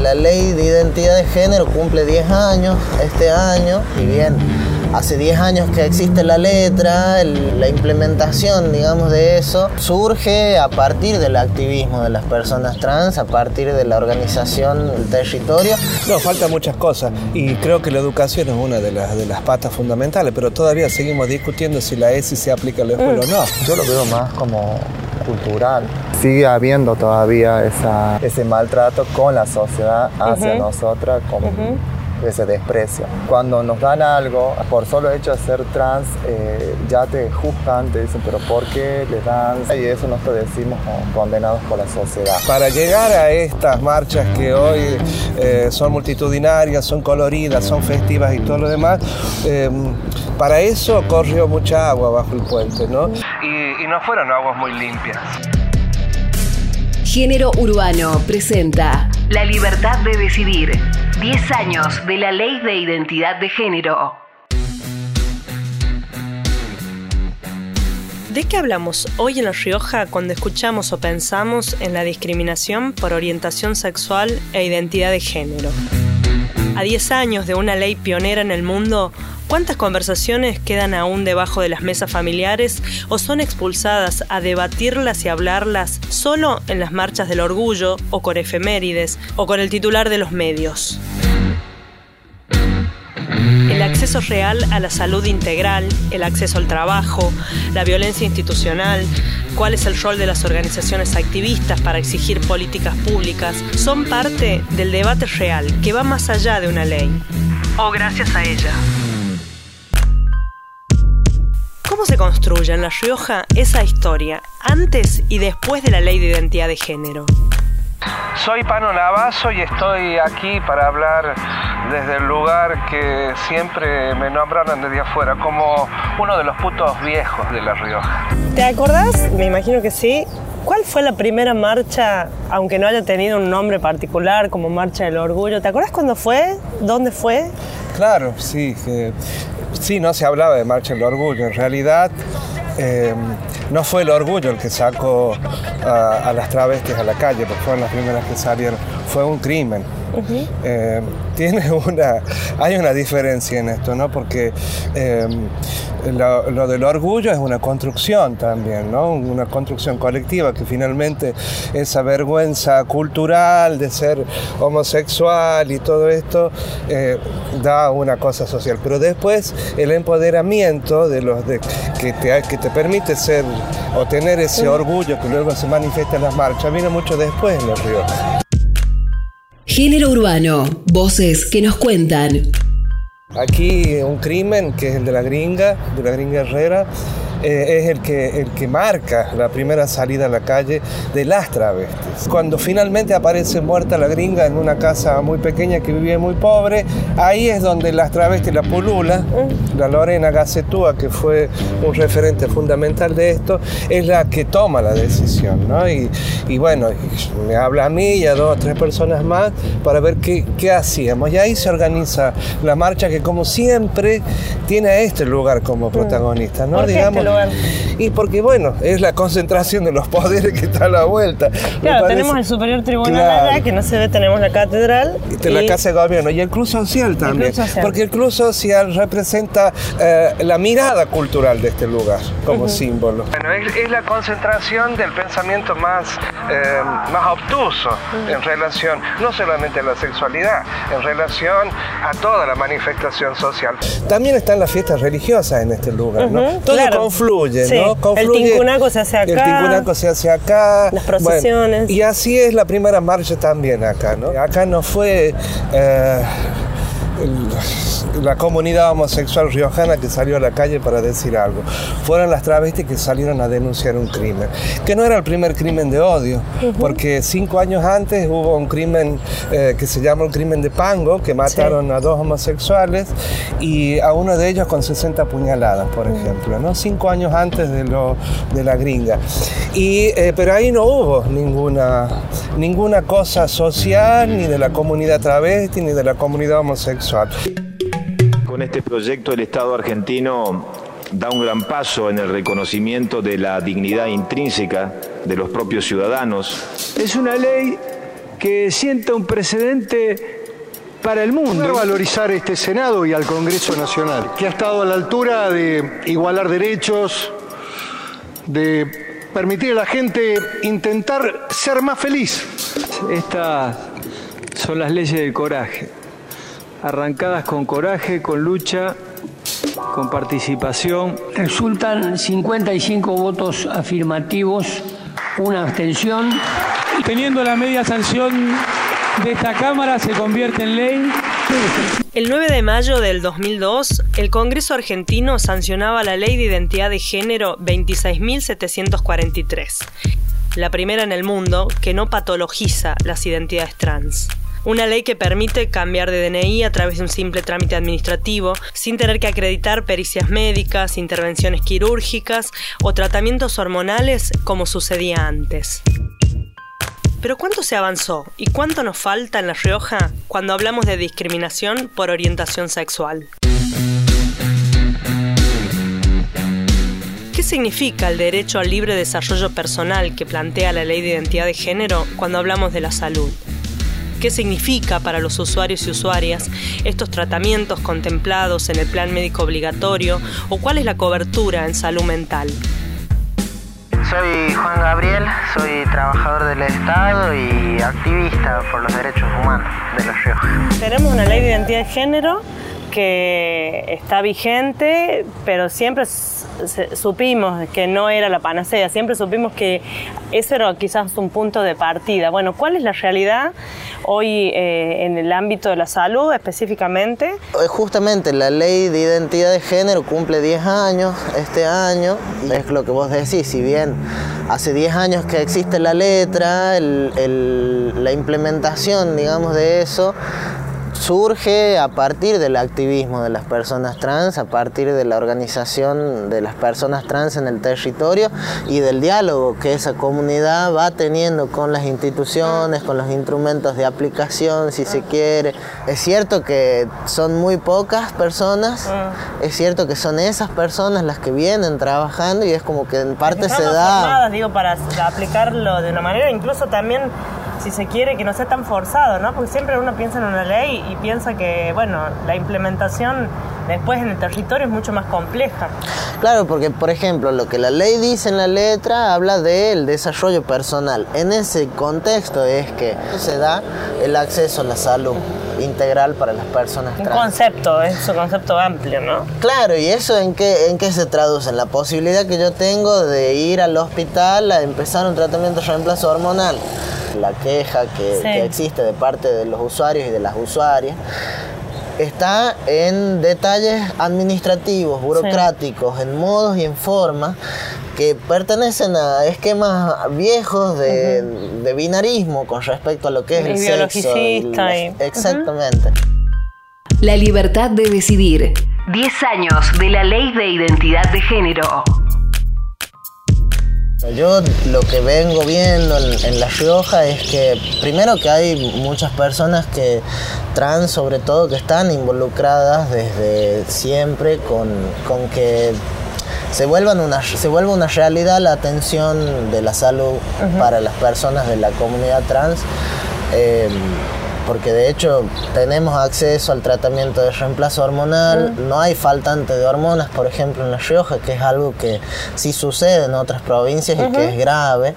la ley de identidad de género cumple 10 años este año y bien hace 10 años que existe la letra, la implementación, digamos, de eso surge a partir del activismo de las personas trans, a partir de la organización del territorio. No, faltan muchas cosas y creo que la educación es una de las, de las patas fundamentales, pero todavía seguimos discutiendo si la ESI se aplica en la escuela o no. Yo lo veo más como cultural. Sigue habiendo todavía esa, ese maltrato con la sociedad hacia nosotras como ese desprecio. Cuando nos dan algo, por solo hecho de ser trans, eh, ya te juzgan, te dicen, pero ¿por qué le dan? Y eso nosotros decimos condenados por la sociedad. Para llegar a estas marchas que hoy eh, son multitudinarias, son coloridas, son festivas y todo lo demás, em, para eso corrió mucha agua bajo el puente, ¿no? Y, y no fueron aguas muy limpias. Género Urbano presenta La libertad de decidir. 10 años de la ley de identidad de género. ¿De qué hablamos hoy en La Rioja cuando escuchamos o pensamos en la discriminación por orientación sexual e identidad de género? A 10 años de una ley pionera en el mundo, ¿cuántas conversaciones quedan aún debajo de las mesas familiares o son expulsadas a debatirlas y hablarlas solo en las marchas del orgullo o con efemérides o con el titular de los medios? El acceso real a la salud integral, el acceso al trabajo, la violencia institucional, cuál es el rol de las organizaciones activistas para exigir políticas públicas, son parte del debate real que va más allá de una ley. O gracias a ella. ¿Cómo se construye en La Rioja esa historia antes y después de la ley de identidad de género? Soy Pano Navazo y estoy aquí para hablar desde el lugar que siempre me nombraron desde afuera, como uno de los putos viejos de La Rioja. ¿Te acordás? Me imagino que sí. ¿Cuál fue la primera marcha, aunque no haya tenido un nombre particular como Marcha del Orgullo? ¿Te acordás cuándo fue? ¿Dónde fue? Claro, sí. Sí, no se hablaba de Marcha del Orgullo. En realidad, eh, no fue el orgullo el que sacó a, las travestis a la calle, porque fueron las primeras que salieron. Fue un crimen. Eh, tiene una, hay una diferencia en esto, ¿no? Porque eh, lo, del orgullo es una construcción también, ¿no? Una construcción colectiva que finalmente esa vergüenza cultural de ser homosexual y todo esto eh, da una cosa social. Pero después el empoderamiento de los de, que, te, que te permite ser o tener ese orgullo que luego se manifiesta en las marchas viene mucho después en los ríos. Género urbano, voces que nos cuentan. Aquí un crimen que es el de la gringa, de la gringa Herrera, eh, es el que, el que marca la primera salida a la calle de las travestis. Cuando finalmente aparece muerta la gringa en una casa muy pequeña que vivía muy pobre, ahí es donde las travestis, la pulula, la Lorena Gacetúa, que fue un referente fundamental de esto, es la que toma la decisión. ¿no? Y, y, bueno, me habla a mí y a dos o tres personas más para ver qué, qué hacíamos. Y ahí se organiza la marcha que como siempre tiene a este lugar como protagonista. ¿no? Digamos, y porque, bueno, es la concentración de los poderes que está a la vuelta. Claro, tenemos el Superior Tribunal allá, que no se ve, tenemos la catedral. Y, la Casa de Gobierno. Y el Club Social también. Porque el Club Social representa eh, la mirada cultural de este lugar como símbolo. Bueno, es, la concentración del pensamiento más, eh, más obtuso en relación, no solamente a la sexualidad, en relación a toda la manifestación social. También están las fiestas religiosas en este lugar, ¿no? Todo confluye, ¿no? el tincunaco se hace acá. El tincunaco se hace acá. Las procesiones. y así es la primera marcha también acá, ¿no? Acá no fue... Eh, la comunidad homosexual riojana que salió a la calle para decir algo. Fueron las travestis que salieron a denunciar un crimen, que no era el primer crimen de odio, porque cinco años antes hubo un crimen eh, que se llama el crimen de Pango, que mataron a dos homosexuales y a uno de ellos con 60 puñaladas, por ejemplo, ¿no? cinco años antes de, lo, de la gringa. Y, eh, pero ahí no hubo ninguna, ninguna cosa social, ni de la comunidad travesti, ni de la comunidad homosexual. Con este proyecto el Estado argentino da un gran paso en el reconocimiento de la dignidad intrínseca de los propios ciudadanos. Es una ley que sienta un precedente para el mundo. Poder valorizar este Senado y al Congreso Nacional, que ha estado a la altura de igualar derechos, de permitir a la gente intentar ser más feliz. Estas son las leyes del coraje, arrancadas con coraje, con lucha, con participación. Resultan 55 votos afirmativos, una abstención. Teniendo la media sanción de esta Cámara se convierte en ley. El 9 de mayo del 2002, el Congreso argentino sancionaba la Ley de Identidad de Género 26.743, la primera en el mundo que no patologiza las identidades trans. Una ley que permite cambiar de DNI a través de un simple trámite administrativo, sin tener que acreditar pericias médicas, intervenciones quirúrgicas o tratamientos hormonales como sucedía antes. Pero ¿cuánto se avanzó y cuánto nos falta en La Rioja cuando hablamos de discriminación por orientación sexual? ¿Qué significa el derecho al libre desarrollo personal que plantea la ley de identidad de género cuando hablamos de la salud? ¿Qué significa para los usuarios y usuarias estos tratamientos contemplados en el plan médico obligatorio o cuál es la cobertura en salud mental? Soy Juan Gabriel, soy trabajador del Estado y activista por los derechos humanos de La Rioja. Tenemos una ley de identidad de género que está vigente, pero siempre supimos que no era la panacea, siempre supimos que eso era quizás un punto de partida. Bueno, ¿cuál es la realidad hoy eh, en el ámbito de la salud específicamente? Eh, justamente la ley de identidad de género cumple 10 años este año, es lo que vos decís, si bien hace 10 años que existe la letra, la implementación, digamos, de eso, surge a partir del activismo de las personas trans, a partir de la organización de las personas trans en el territorio y del diálogo que esa comunidad va teniendo con las instituciones, con los instrumentos de aplicación, si se quiere. Es cierto que son muy pocas personas, es cierto que son esas personas las que vienen trabajando y es como que en parte se da... digo, para aplicarlo de una manera, incluso también si se quiere, que no sea tan forzado, ¿no? Porque siempre uno piensa en una ley y piensa que, bueno, la implementación después en el territorio es mucho más compleja. Claro, porque, por ejemplo, lo que la ley dice en la letra habla del desarrollo personal. En ese contexto es que se da el acceso a la salud integral para las personas trans. Un concepto, es un concepto amplio, ¿no? Claro, y eso en qué, en qué se traduce? En la posibilidad que yo tengo de ir al hospital a empezar un tratamiento de reemplazo hormonal la queja que, existe de parte de los usuarios y de las usuarias, está en detalles administrativos, burocráticos, en modos y en formas que pertenecen a esquemas viejos de, binarismo con respecto a lo que es el sexo. exactamente. La libertad de decidir. 10 años de la ley de identidad de género. Yo lo que vengo viendo en, La Rioja es que primero que hay muchas personas que trans sobre todo que están involucradas desde siempre con, que se, vuelvan una, se vuelva una realidad la atención de la salud para las personas de la comunidad trans. Eh, porque de hecho tenemos acceso al tratamiento de reemplazo hormonal, no hay faltante de hormonas, por ejemplo, en La Rioja, que es algo que sí sucede en otras provincias y que es grave,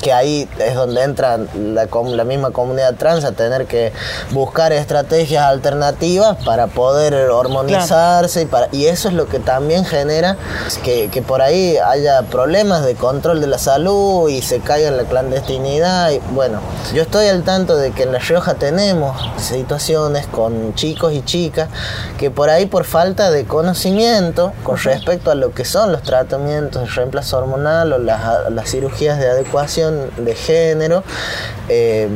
que ahí es donde entra la, la, misma comunidad trans a tener que buscar estrategias alternativas para poder hormonizarse y, para, y eso es lo que también genera que, que por ahí haya problemas de control de la salud y se caiga en la clandestinidad. Y, bueno, yo estoy al tanto de que en La Rioja tenemos tenemos situaciones con chicos y chicas que por ahí por falta de conocimiento con respecto a lo que son los tratamientos de reemplazo hormonal o las, cirugías de adecuación de género, eh,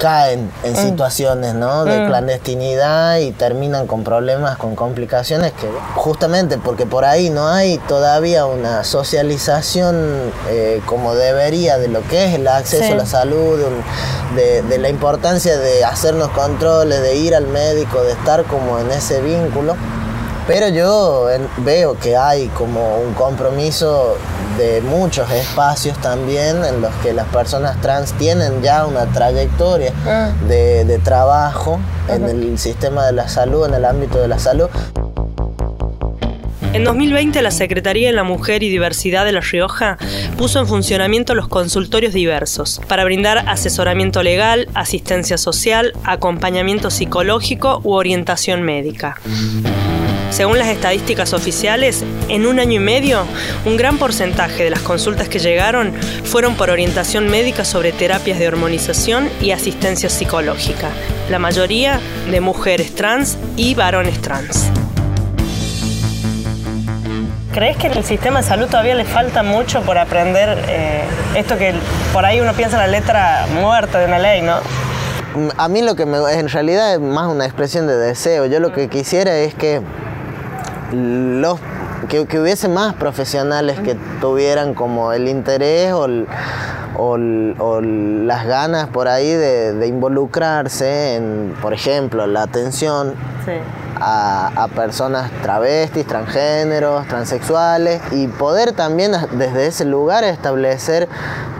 caen en mm. situaciones de mm. clandestinidad y terminan con problemas, con complicaciones que justamente porque por ahí no hay todavía una socialización eh, como debería de lo que es el acceso a la salud, de, de la importancia de hacernos controles, de ir al médico, de estar como en ese vínculo, Pero yo veo que hay como un compromiso de muchos espacios también en los que las personas trans tienen ya una trayectoria ah. de, trabajo en el sistema de la salud, en el ámbito de la salud. En 2020, la Secretaría de la Mujer y Diversidad de La Rioja puso en funcionamiento los consultorios diversos para brindar asesoramiento legal, asistencia social, acompañamiento psicológico u orientación médica. Según las estadísticas oficiales, en un año y medio, un gran porcentaje de las consultas que llegaron fueron por orientación médica sobre terapias de hormonización y asistencia psicológica, la mayoría de mujeres trans y varones trans. ¿Crees que en el sistema de salud todavía le falta mucho por aprender eh, esto que por ahí uno piensa en la letra muerta de una ley, ¿no? A mí lo que me, en realidad es más una expresión de deseo. Yo lo que quisiera es que los que, hubiese más profesionales que tuvieran como el interés o, las ganas por ahí de, involucrarse en, por ejemplo, la atención a, personas travestis, transgéneros, transexuales y poder también desde ese lugar establecer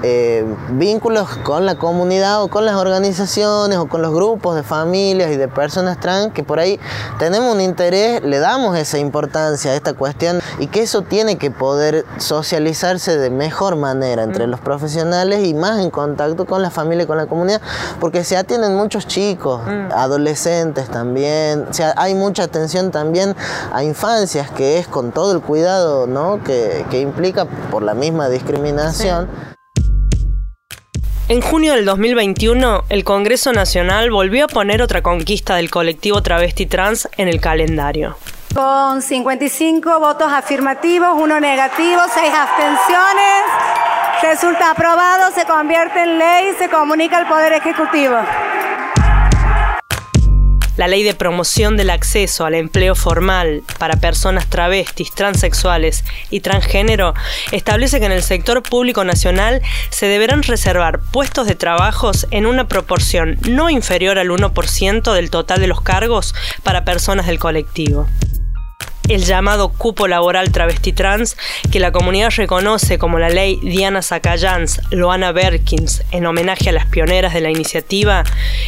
eh, vínculos con la comunidad o con las organizaciones o con los grupos de familias y de personas trans que por ahí tenemos un interés, le damos esa importancia a esta cuestión y que eso tiene que poder socializarse de mejor manera entre los profesionales y más en contacto con la familia y con la comunidad, porque se atienden muchos chicos, mm. adolescentes también, o sea, hay mucha atención también a infancias que es con todo el cuidado ¿no? que, implica por la misma discriminación. En junio del 2021, el Congreso Nacional volvió a poner otra conquista del colectivo travesti trans en el calendario. Con 55 votos afirmativos, uno negativo, seis abstenciones, resulta aprobado, se convierte en ley y se comunica al Poder Ejecutivo. La ley de promoción del acceso al empleo formal para personas travestis, transexuales y transgénero establece que en el sector público nacional se deberán reservar puestos de trabajos en una proporción no inferior al 1% del total de los cargos para personas del colectivo el llamado cupo laboral travesti trans, que la comunidad reconoce como la ley Diana Zacayans, Loana Berkins, en homenaje a las pioneras de la iniciativa,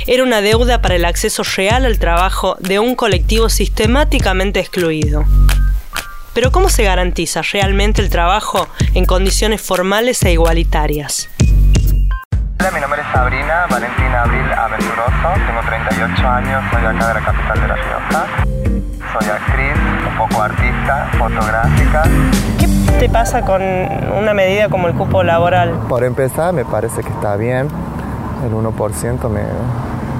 era una deuda para el acceso real al trabajo de un colectivo sistemáticamente excluido. Pero ¿cómo se garantiza realmente el trabajo en condiciones formales e igualitarias? Hola, mi nombre es Sabrina Valentina Abril Aventuroso, tengo 38 años, soy acá de la capital de La Rioja. Soy actriz, un poco artista, fotográfica. ¿Qué te pasa con una medida como el cupo laboral? Por empezar, me parece que está bien. El 1% me...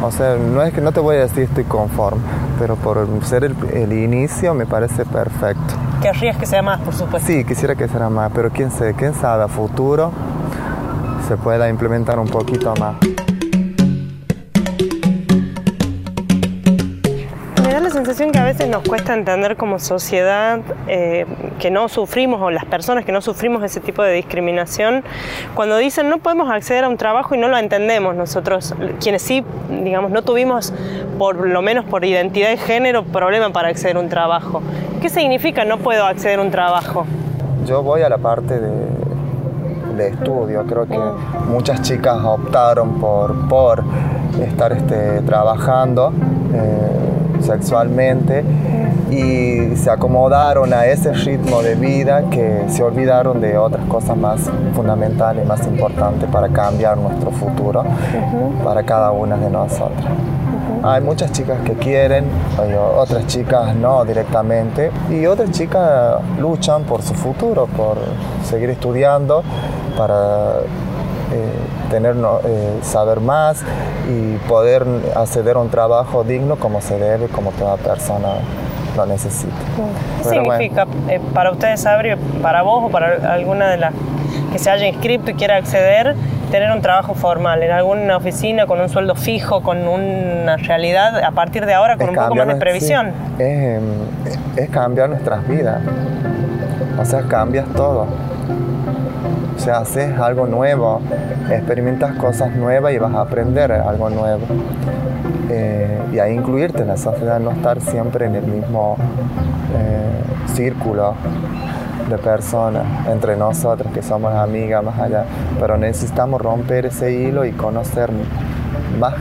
O sea, no es que no te voy a decir estoy conforme, pero por ser el, inicio me parece perfecto. Querrías que sea más, por supuesto. Sí, quisiera que sea más, pero quién, sabe, quién sabe a futuro se pueda implementar un poquito más. Sensación que a veces nos cuesta entender como sociedad eh, que no sufrimos o las personas que no sufrimos ese tipo de discriminación cuando dicen no podemos acceder a un trabajo y no lo entendemos nosotros. Quienes sí digamos no tuvimos por lo menos por identidad de género problema para acceder a un trabajo. ¿qué significa no puedo acceder a un trabajo? Yo voy a la parte de, estudio. Creo que muchas chicas optaron por, por estar este, trabajando eh, sexualmente y se acomodaron a ese ritmo de vida que se olvidaron de otras cosas más fundamentales, más importantes para cambiar nuestro futuro para cada una de nosotras. Hay muchas chicas que quieren, otras chicas no directamente y otras chicas luchan por su futuro, por seguir estudiando, para eh, tener, eh, saber más y poder acceder a un trabajo digno como se debe, como toda persona lo necesita. ¿Qué significa eh, para ustedes, Sabri, para vos o para alguna de las que se haya inscrito y quiera acceder, tener un trabajo formal en alguna oficina con un sueldo fijo, con una realidad a partir de ahora con un poco más de previsión? es, es cambiar nuestras vidas. O sea, cambias todo sea, haces algo nuevo, experimentas cosas nuevas y vas a aprender algo nuevo. Eh, y ahí incluirte en la sociedad, no estar siempre en el mismo eh, círculo de personas, entre nosotros que somos amigas más allá, pero necesitamos romper ese hilo y conocer más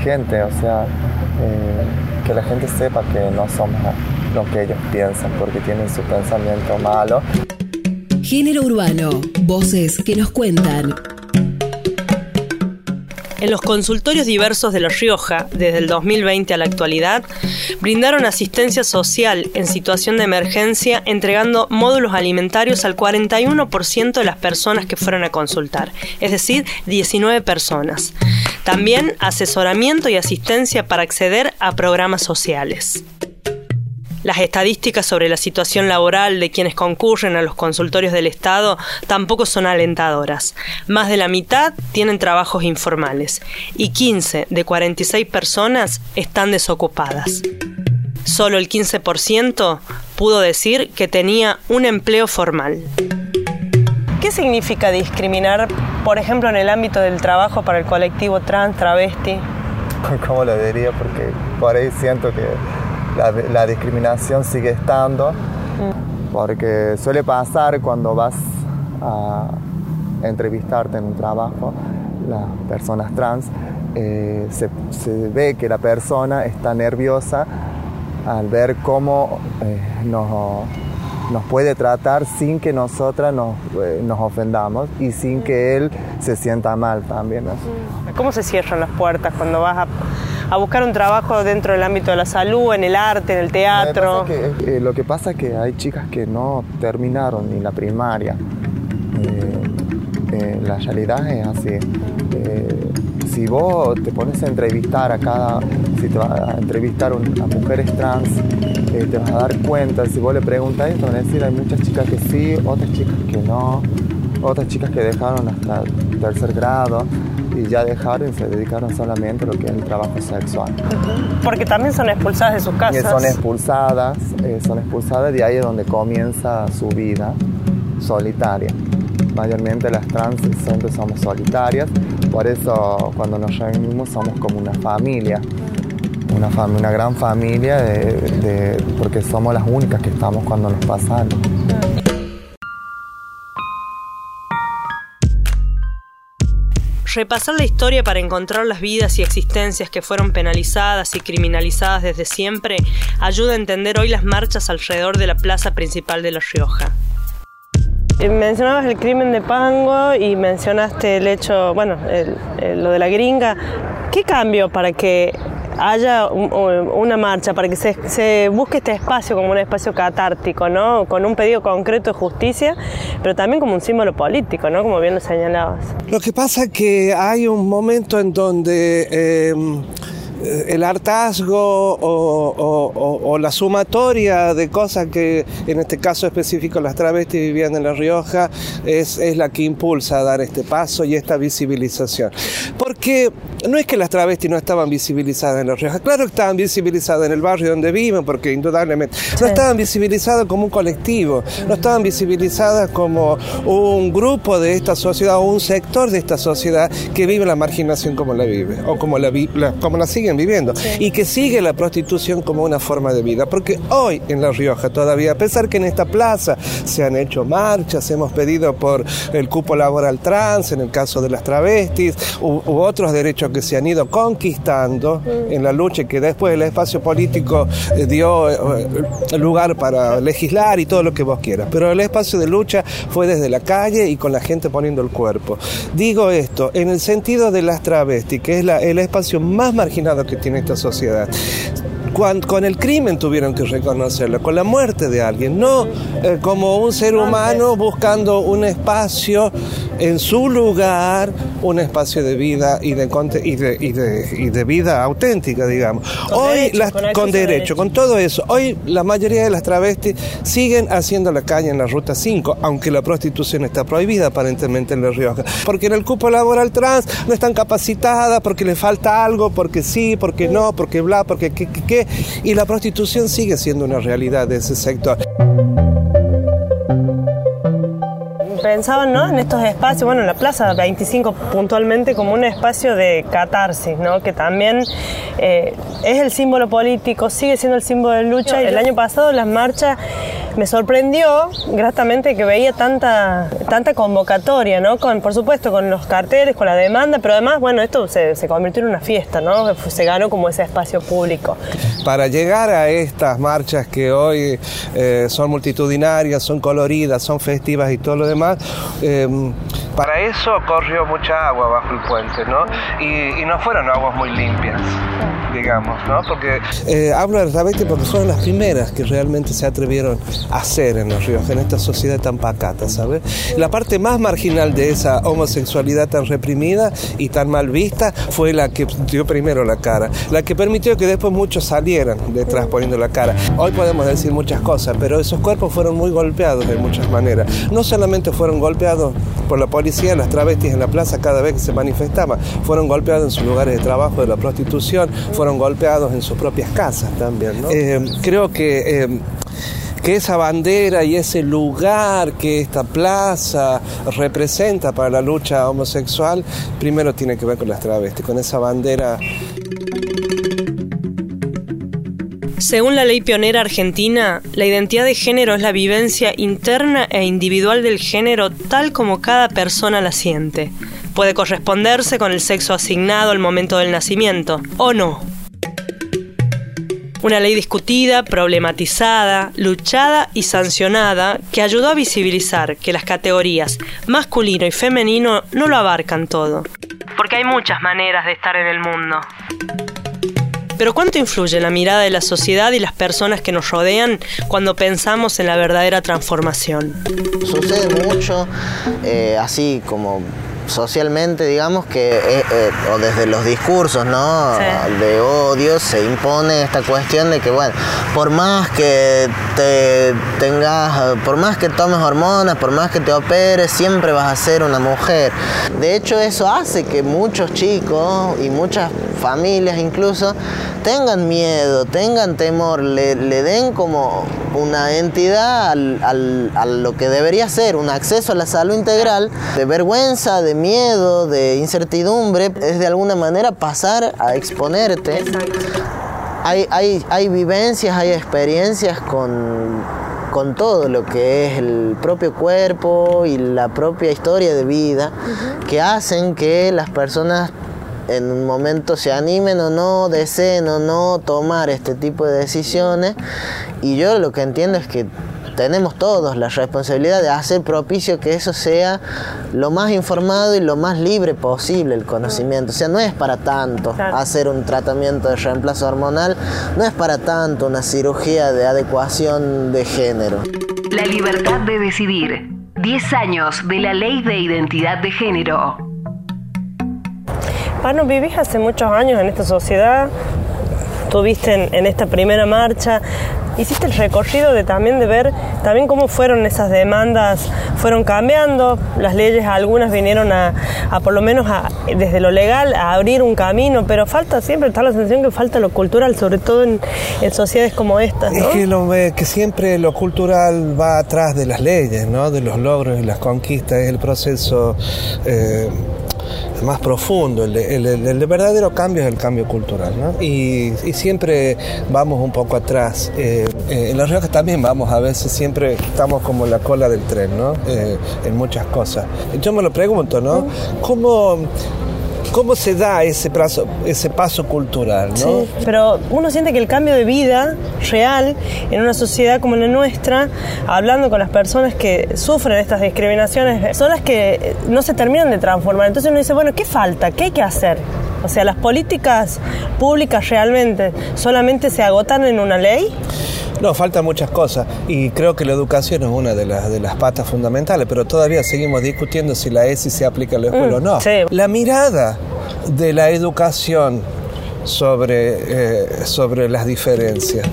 gente, o sea, eh, que la gente sepa que no somos lo que ellos piensan, porque tienen su pensamiento malo. Género urbano, voces que nos cuentan. En los consultorios diversos de La Rioja, desde el 2020 a la actualidad, brindaron asistencia social en situación de emergencia entregando módulos alimentarios al 41% de las personas que fueron a consultar, es decir, 19 personas. También asesoramiento y asistencia para acceder a programas sociales. Las estadísticas sobre la situación laboral de quienes concurren a los consultorios del Estado tampoco son alentadoras. Más de la mitad tienen trabajos informales y 15 de 46 personas están desocupadas. Solo el 15% pudo decir que tenía un empleo formal. ¿Qué significa discriminar, por ejemplo, en el ámbito del trabajo para el colectivo trans, travesti? ¿Cómo lo diría? Porque por ahí siento que la, discriminación sigue estando, porque suele pasar cuando vas a entrevistarte en un trabajo, las personas trans, eh, se, ve que la persona está nerviosa al ver cómo eh, nos, nos, puede tratar sin que nosotras nos, eh, nos, ofendamos y sin que él se sienta mal también. ¿Cómo se cierran las puertas cuando vas a a buscar un trabajo dentro del ámbito de la salud, en el arte, en el teatro. Eh, lo que pasa es que hay chicas que no terminaron ni la primaria. Eh, eh, la realidad es así. si vos te pones a entrevistar a cada, si te vas a entrevistar a mujeres trans, te vas a dar cuenta, si vos le preguntas esto, van a decir hay muchas chicas que sí, otras chicas que no, otras chicas que dejaron hasta tercer grado y ya dejaron y se dedicaron solamente a lo que es el trabajo sexual. Porque también son expulsadas de sus casas. son expulsadas, eh, son expulsadas de ahí es donde comienza su vida solitaria. Mayormente las trans siempre somos solitarias, por eso cuando nos reunimos somos como una familia, una, una gran familia de, porque somos las únicas que estamos cuando nos pasa algo. Repasar la historia para encontrar las vidas y existencias que fueron penalizadas y criminalizadas desde siempre ayuda a entender hoy las marchas alrededor de la plaza principal de La Rioja. Eh, mencionabas el crimen de Pango y mencionaste el hecho, bueno, lo de la gringa. ¿Qué cambio para que haya una marcha, para que se, busque este espacio como un espacio catártico, ¿no? Con un pedido concreto de justicia, pero también como un símbolo político, ¿no? Como bien lo señalabas. Lo que pasa es que hay un momento en donde... Eh, el hartazgo o, la sumatoria de cosas que en este caso específico las travestis vivían en La Rioja es, es la que impulsa a dar este paso y esta visibilización. Porque no es que las travestis no estaban visibilizadas en La Rioja, claro que estaban visibilizadas en el barrio donde viven, porque indudablemente no estaban visibilizadas como un colectivo, no estaban visibilizadas como un grupo de esta sociedad o un sector de esta sociedad que vive la marginación como la vive o como la, como la siguen viviendo y que sigue la prostitución como una forma de vida. Porque hoy en La Rioja todavía, a pesar que en esta plaza se han hecho marchas, hemos pedido por el cupo laboral trans, en el caso de las travestis, u, otros derechos que se han ido conquistando mm. en la lucha que después el espacio político eh, dio eh, lugar para legislar y todo lo que vos quieras. Pero el espacio de lucha fue desde la calle y con la gente poniendo el cuerpo. Digo esto en el sentido de las travestis, que es la, el espacio más marginado que tiene esta sociedad. Con el crimen tuvieron que reconocerlo, con la muerte de alguien, no eh, como un ser humano buscando un espacio en su lugar, un espacio de vida y de, y de, y de, y de vida auténtica, digamos. Con Hoy, derecho, las, con, derecho, con todo eso. Hoy la mayoría de las travestis siguen haciendo la calle en la Ruta 5, aunque la prostitución está prohibida aparentemente en La Rioja. Porque en el cupo laboral trans no están capacitadas, porque le falta algo, porque sí, porque no, porque bla, porque qué, qué, qué y la prostitución sigue siendo una realidad de ese sector. Pensaban ¿no? en estos espacios, bueno, en la Plaza 25 puntualmente como un espacio de catarsis, ¿no? que también eh, es el símbolo político, sigue siendo el símbolo de lucha. El año pasado las marchas me sorprendió gratamente que veía tanta, tanta convocatoria, ¿no? Con, por supuesto, con los carteles, con la demanda, pero además, bueno, esto se, se convirtió en una fiesta, ¿no? Se ganó como ese espacio público. Para llegar a estas marchas que hoy eh, son multitudinarias, son coloridas, son festivas y todo lo demás, eh, para eso corrió mucha agua bajo el puente, ¿no? Y no fueron aguas muy limpias digamos, ¿no? Porque eh, hablo de Rabete porque fueron las primeras que realmente se atrevieron a hacer en los ríos, en esta sociedad tan pacata, ¿sabes? La parte más marginal de esa homosexualidad tan reprimida y tan mal vista fue la que dio primero la cara, la que permitió que después muchos salieran detrás poniendo la cara. Hoy podemos decir muchas cosas, pero esos cuerpos fueron muy golpeados de muchas maneras. No solamente fueron golpeados por la policía, las travestis en la plaza cada vez que se manifestaban, fueron golpeados en sus lugares de trabajo de la prostitución, fueron golpeados en sus propias casas también. Eh, creo que, eh, que esa bandera y ese lugar que esta plaza representa para la lucha homosexual, primero tiene que ver con las travestis, con esa bandera. Según la ley pionera argentina, la identidad de género es la vivencia interna e individual del género tal como cada persona la siente. Puede corresponderse con el sexo asignado al momento del nacimiento, o no. Una ley discutida, problematizada, luchada y sancionada que ayudó a visibilizar que las categorías masculino y femenino no lo abarcan todo. Porque hay muchas maneras de estar en el mundo. Pero ¿cuánto influye la mirada de la sociedad y las personas que nos rodean cuando pensamos en la verdadera transformación? Sucede mucho, eh, así como socialmente, digamos, que eh, eh, o desde los discursos, ¿no? De odio se impone esta cuestión de que, bueno, por más que te tengas, por más que tomes hormonas, por más que te operes, siempre vas a ser una mujer. De hecho, eso hace que muchos chicos y muchas familias incluso tengan miedo, tengan temor, le, den como una entidad a lo que debería ser un acceso a la salud integral, de vergüenza, de miedo, de incertidumbre, es de alguna manera pasar a exponerte. Hay, hay, hay vivencias, hay experiencias con, con todo lo que es el propio cuerpo y la propia historia de vida que hacen que las personas en un momento se animen o no, deseen o no tomar este tipo de decisiones. Y yo lo que entiendo es que tenemos todos la responsabilidad de hacer propicio que eso sea lo más informado y lo más libre posible el conocimiento. O sea, no es para tanto hacer un tratamiento de reemplazo hormonal, no es para tanto una cirugía de adecuación de género. La libertad de decidir. 10 años de la ley de identidad de género. Pano, vivís hace muchos años en esta sociedad, tuviste en, en esta primera marcha, hiciste el recorrido de también de ver también cómo fueron esas demandas, fueron cambiando, las leyes algunas vinieron a, por lo menos desde lo legal a abrir un camino, pero falta siempre, está la sensación que falta lo cultural, sobre todo en, sociedades como estas. Es que, lo, que siempre lo cultural va atrás de las leyes, ¿no? de los logros y las conquistas, es el proceso... Eh, más profundo, el de, verdadero cambio es el cambio cultural, ¿no? Y, siempre vamos un poco atrás. Eh, eh, en Los Riojas también vamos, a veces siempre estamos como en la cola del tren, ¿no? Eh, en muchas cosas. Yo me lo pregunto, ¿no? ¿Cómo ¿Cómo se da ese paso, ese paso cultural? ¿no? Sí, pero uno siente que el cambio de vida real en una sociedad como la nuestra, hablando con las personas que sufren estas discriminaciones, son las que no se terminan de transformar. Entonces uno dice, bueno, ¿qué falta? ¿Qué hay que hacer? O sea, ¿las políticas públicas realmente solamente se agotan en una ley? No, faltan muchas cosas y creo que la educación es una de las, de las patas fundamentales, pero todavía seguimos discutiendo si la ESI se aplica a la escuela o no. Mm, la mirada de la educación sobre, eh, sobre las diferencias.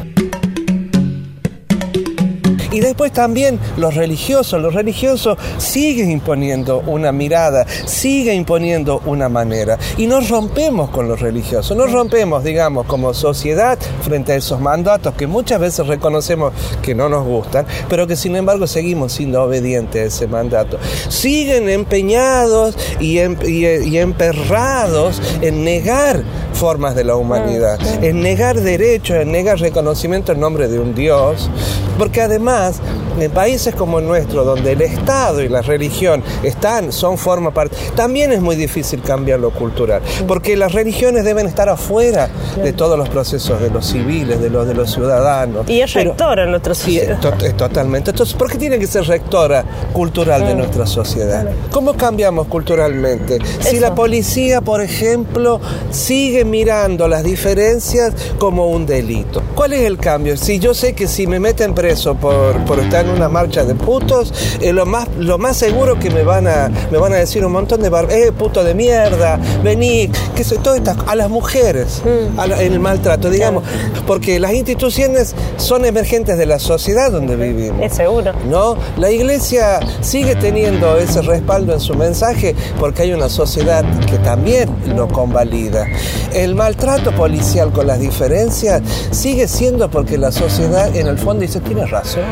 Y después también los religiosos, los religiosos siguen imponiendo una mirada, siguen imponiendo una manera. Y nos rompemos con los religiosos, nos rompemos, digamos, como sociedad frente a esos mandatos que muchas veces reconocemos que no nos gustan, pero que sin embargo seguimos siendo obedientes a ese mandato. Siguen empeñados y, em, y emperrados en negar formas de la humanidad, en negar derechos, en negar reconocimiento en nombre de un Dios, porque además en países como el nuestro, donde el Estado y la religión están, son forma parte, también es muy difícil cambiar lo cultural, porque las religiones deben estar afuera de todos los procesos de los civiles, de los de los ciudadanos. Y es rectora en nuestra sociedad. Sí, totalmente. Entonces, ¿por qué tiene que ser rectora cultural de nuestra sociedad? ¿Cómo cambiamos culturalmente? Si la policía, por ejemplo, sigue mirando las diferencias como un delito. ¿Cuál es el cambio? Si yo sé que si me meten preso por, por estar en una marcha de putos, eh, lo, más, lo más seguro que me van a, me van a decir un montón de bar eh, puto de mierda, vení, que sé, todo estas, a las mujeres, mm. en el maltrato, digamos, porque las instituciones son emergentes de la sociedad donde vivimos. Es seguro. ¿No? La iglesia sigue teniendo ese respaldo en su mensaje porque hay una sociedad que también lo convalida. El maltrato policial con las diferencias sigue siendo porque la sociedad en el fondo dice, tiene razón.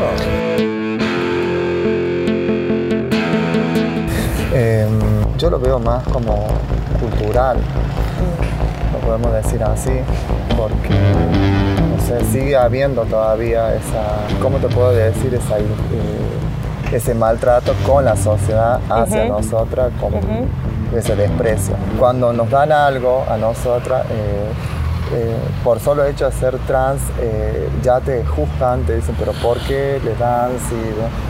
Yo lo veo más como cultural, lo podemos decir así, porque no sé, sigue habiendo todavía esa, ¿cómo te puedo decir? Esa, eh, ese maltrato con la sociedad hacia nosotras, como ese desprecio. Cuando nos dan algo a nosotras, eh, eh, por solo hecho de ser trans, eh, ya te juzgan, te dicen, pero ¿por qué le dan?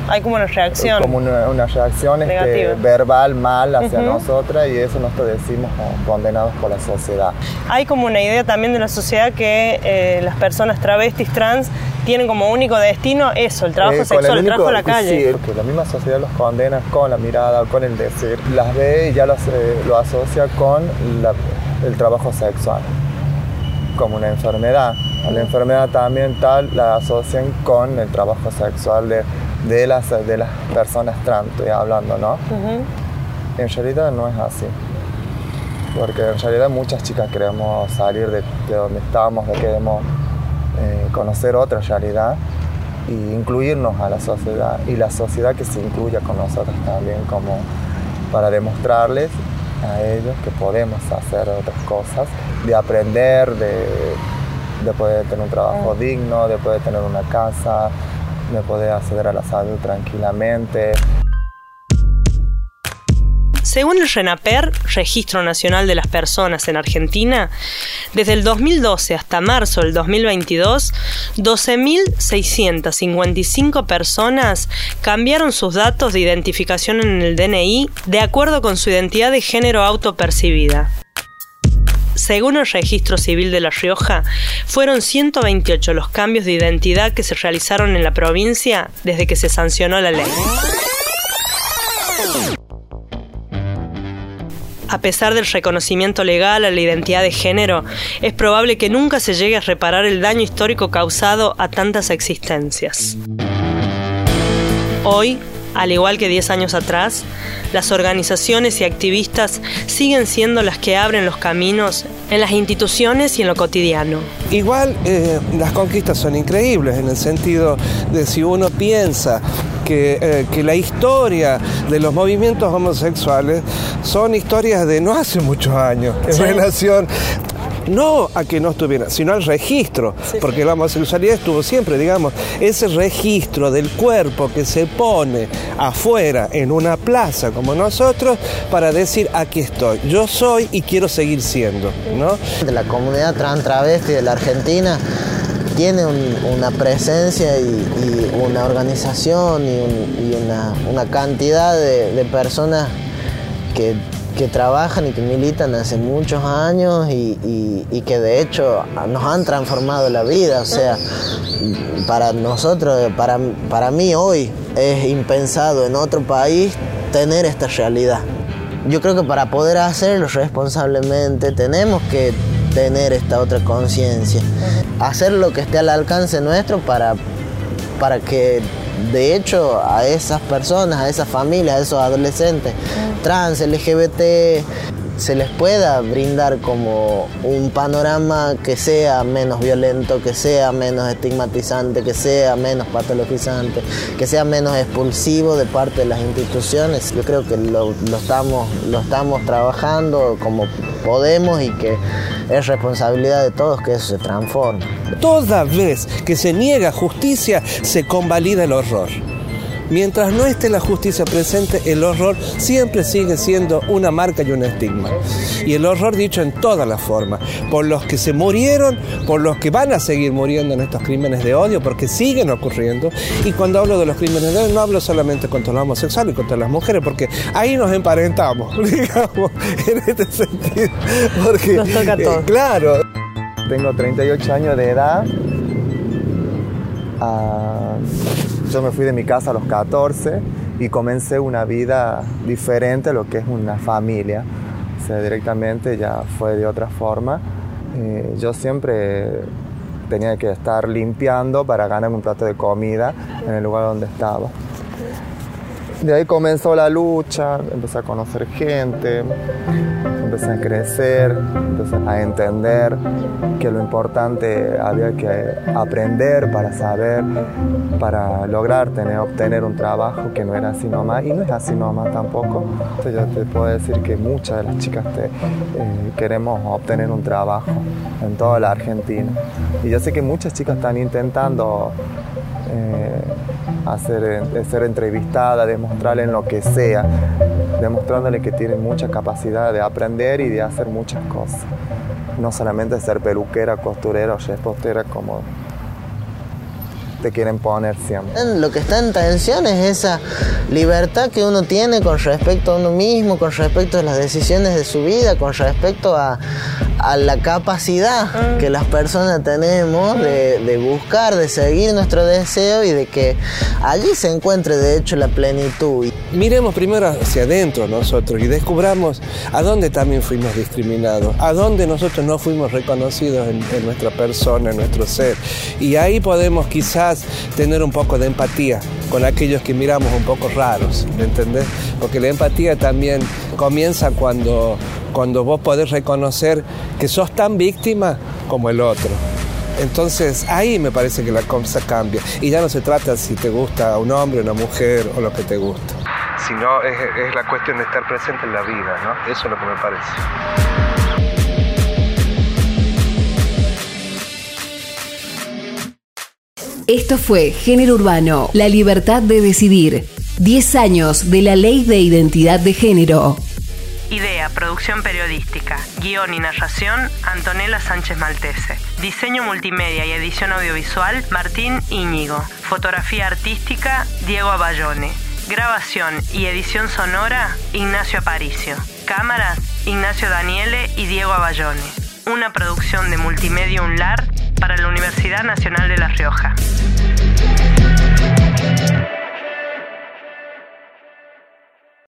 Hay como una reacción. Como una, reacción este, verbal mal hacia nosotras y eso nosotros decimos condenados por la sociedad. Hay como una idea también de la sociedad que eh, las personas travestis trans tienen como único destino eso, el trabajo sexual, el, trabajo en la calle. Sí, porque la misma sociedad los condena con la mirada, con el decir, las ve y ya lo asocia con el trabajo sexual como una enfermedad. La enfermedad también tal la asocian con el trabajo sexual de, de, las, de las personas trans, estoy hablando, ¿no? En realidad no es así. Porque en realidad muchas chicas queremos salir de, donde estamos, de queremos eh, conocer otra realidad e incluirnos a la sociedad y la sociedad que se incluya con nosotros también como para demostrarles a ellos que podemos hacer otras cosas, de aprender, de, de poder tener un trabajo digno, de poder tener una casa, de poder acceder a la salud tranquilamente. Según el RENAPER, Registro Nacional de las Personas en Argentina, desde el 2012 hasta marzo del 2022, 12.655 personas cambiaron sus datos de identificación en el DNI de acuerdo con su identidad de género autopercibida. Según el registro civil de La Rioja, fueron 128 los cambios de identidad que se realizaron en la provincia desde que se sancionó la ley. A pesar del reconocimiento legal a la identidad de género, es probable que nunca se llegue a reparar el daño histórico causado a tantas existencias. Hoy, al igual que 10 años atrás, las organizaciones y activistas siguen siendo las que abren los caminos en las instituciones y en lo cotidiano. Igual eh, las conquistas son increíbles en el sentido de si uno piensa eh, que, la historia de los movimientos homosexuales son historias de no hace muchos años, en relación no a que no estuviera, sino al registro, porque la homosexualidad estuvo siempre, digamos, ese registro del cuerpo que se pone afuera en una plaza como nosotros para decir aquí estoy, yo soy y quiero seguir siendo, ¿no? De la comunidad trans travesti de la Argentina tiene una presencia y, una organización y, una, cantidad de, personas que, trabajan y que militan hace muchos años y, que de hecho nos han transformado la vida. O sea, para nosotros, para, para mí hoy es impensado en otro país tener esta realidad. Yo creo que para poder hacerlo responsablemente tenemos que tener esta otra conciencia. Hacer lo que esté al alcance nuestro para, para que de hecho a esas personas, a esas familias, a esos adolescentes trans, LGBT, se les pueda brindar como un panorama que sea menos violento, que sea menos estigmatizante, que sea menos patologizante, que sea menos expulsivo de parte de las instituciones. Yo creo que lo, estamos, lo estamos trabajando como podemos y que es responsabilidad de todos que eso se transforme. Toda vez que se niega justicia, se convalida el horror. Mientras no esté la justicia presente, el horror siempre sigue siendo una marca y un estigma. Y el horror dicho en todas las formas, por los que se murieron, por los que van a seguir muriendo en estos crímenes de odio, porque siguen ocurriendo. Y cuando hablo de los crímenes de odio, no hablo solamente contra los homosexuales y contra las mujeres, porque ahí nos emparentamos, digamos, en este sentido. Porque, nos toca todo. Eh, claro. Tengo 38 años de edad. Ah, yo me fui de mi casa a los 14 y comencé una vida diferente a lo que es una familia. O sea, directamente ya fue de otra forma. Eh, yo siempre tenía que estar limpiando para ganarme un plato de comida en el lugar donde estaba. De ahí comenzó la lucha, empecé a conocer gente, empecé a crecer, a entender que lo importante había que aprender para saber, para lograr tener, obtener un trabajo que no era así nomás, y no es así nomás tampoco. Entonces yo te puedo decir que muchas de las chicas te, eh, queremos obtener un trabajo en toda la Argentina. Y yo sé que muchas chicas están intentando eh, hacer, ser entrevistada, demostrarle en lo que sea, demostrándole que tienen mucha capacidad de aprender y de hacer muchas cosas. No solamente ser peluquera, costurera o repostera como te quieren poner siempre. Lo que está en tensión es esa libertad que uno tiene con respecto a uno mismo, con respecto a las decisiones de su vida, con respecto a, la capacidad ah. que las personas tenemos de, de, buscar, de seguir nuestro deseo y de que allí se encuentre de hecho la plenitud. Miremos primero hacia adentro nosotros y descubramos a dónde también fuimos discriminados, a dónde nosotros no fuimos reconocidos en, en nuestra persona, en nuestro ser. Y ahí podemos quizás tener un poco de empatía con aquellos que miramos un poco raros, ¿me entendés? Porque la empatía también comienza cuando, cuando vos podés reconocer que sos tan víctima como el otro. Entonces ahí me parece que la cosa cambia. Y ya no se trata si te gusta un hombre, una mujer o lo que te gusta. Sino es, es la cuestión de estar presente en la vida, ¿no? Eso es lo que me parece. Esto fue Género Urbano, la libertad de decidir. 10 años de la ley de identidad de género. Producción periodística, guion y narración, Antonella Sánchez Maltese. Diseño multimedia y edición audiovisual, Martín Íñigo. Fotografía artística, Diego Abayone. Grabación y edición sonora, Ignacio Aparicio. Cámaras, Ignacio Daniele y Diego Abayone. Una producción de Multimedia Unlar para la Universidad Nacional de La Rioja.